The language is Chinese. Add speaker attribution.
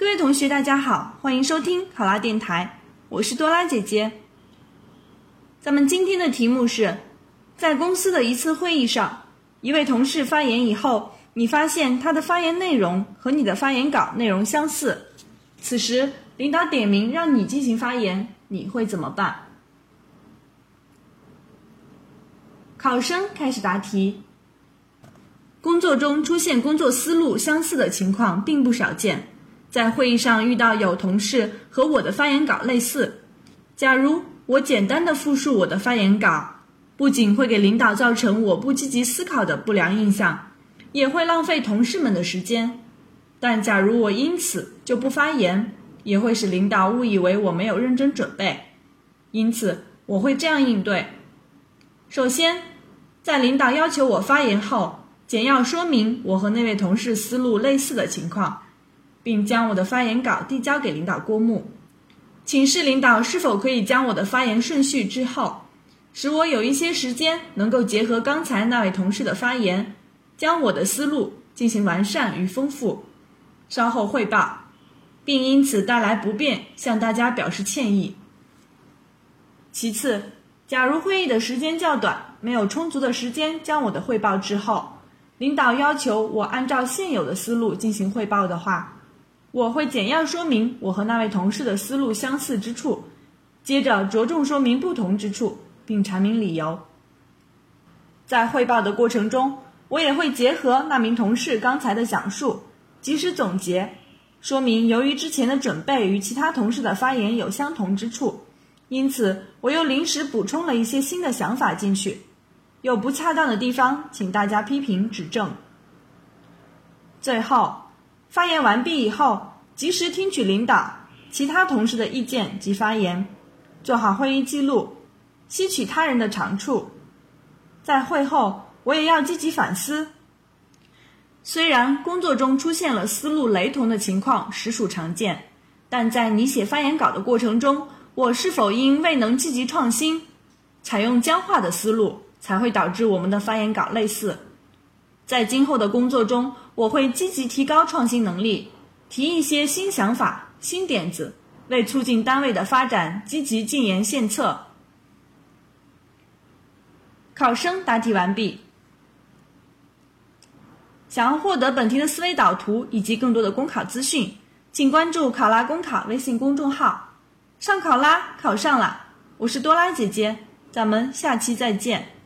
Speaker 1: 各位同学，大家好，欢迎收听考拉电台，我是多拉姐姐。咱们今天的题目是，在公司的一次会议上，一位同事发言以后，你发现他的发言内容和你的发言稿内容相似，此时领导点名让你进行发言，你会怎么办？考生开始答题。工作中出现工作思路相似的情况并不少见，在会议上遇到有同事和我的发言稿类似，假如我简单的复述我的发言稿，不仅会给领导造成我不积极思考的不良印象，也会浪费同事们的时间。但假如我因此就不发言，也会使领导误以为我没有认真准备。因此，我会这样应对：首先，在领导要求我发言后。简要说明我和那位同事思路类似的情况，并将我的发言稿递交给领导过目，请示领导是否可以将我的发言顺序之后，使我有一些时间能够结合刚才那位同事的发言，将我的思路进行完善与丰富，稍后汇报，并因此带来不便向大家表示歉意。其次，假如会议的时间较短，没有充足的时间将我的汇报之后。领导要求我按照现有的思路进行汇报的话，我会简要说明我和那位同事的思路相似之处，接着着重说明不同之处，并阐明理由。在汇报的过程中，我也会结合那名同事刚才的讲述，及时总结，说明由于之前的准备与其他同事的发言有相同之处，因此我又临时补充了一些新的想法进去。有不恰当的地方，请大家批评指正。最后，发言完毕以后，及时听取领导、其他同事的意见及发言，做好会议记录，吸取他人的长处。在会后，我也要积极反思。虽然工作中出现了思路雷同的情况实属常见，但在你写发言稿的过程中，我是否因未能积极创新，采用僵化的思路？才会导致我们的发言稿类似。在今后的工作中，我会积极提高创新能力，提一些新想法、新点子，为促进单位的发展积极进言献策。考生答题完毕。想要获得本题的思维导图以及更多的公考资讯，请关注“考拉公考”微信公众号。上考拉，考上了！我是多拉姐姐，咱们下期再见。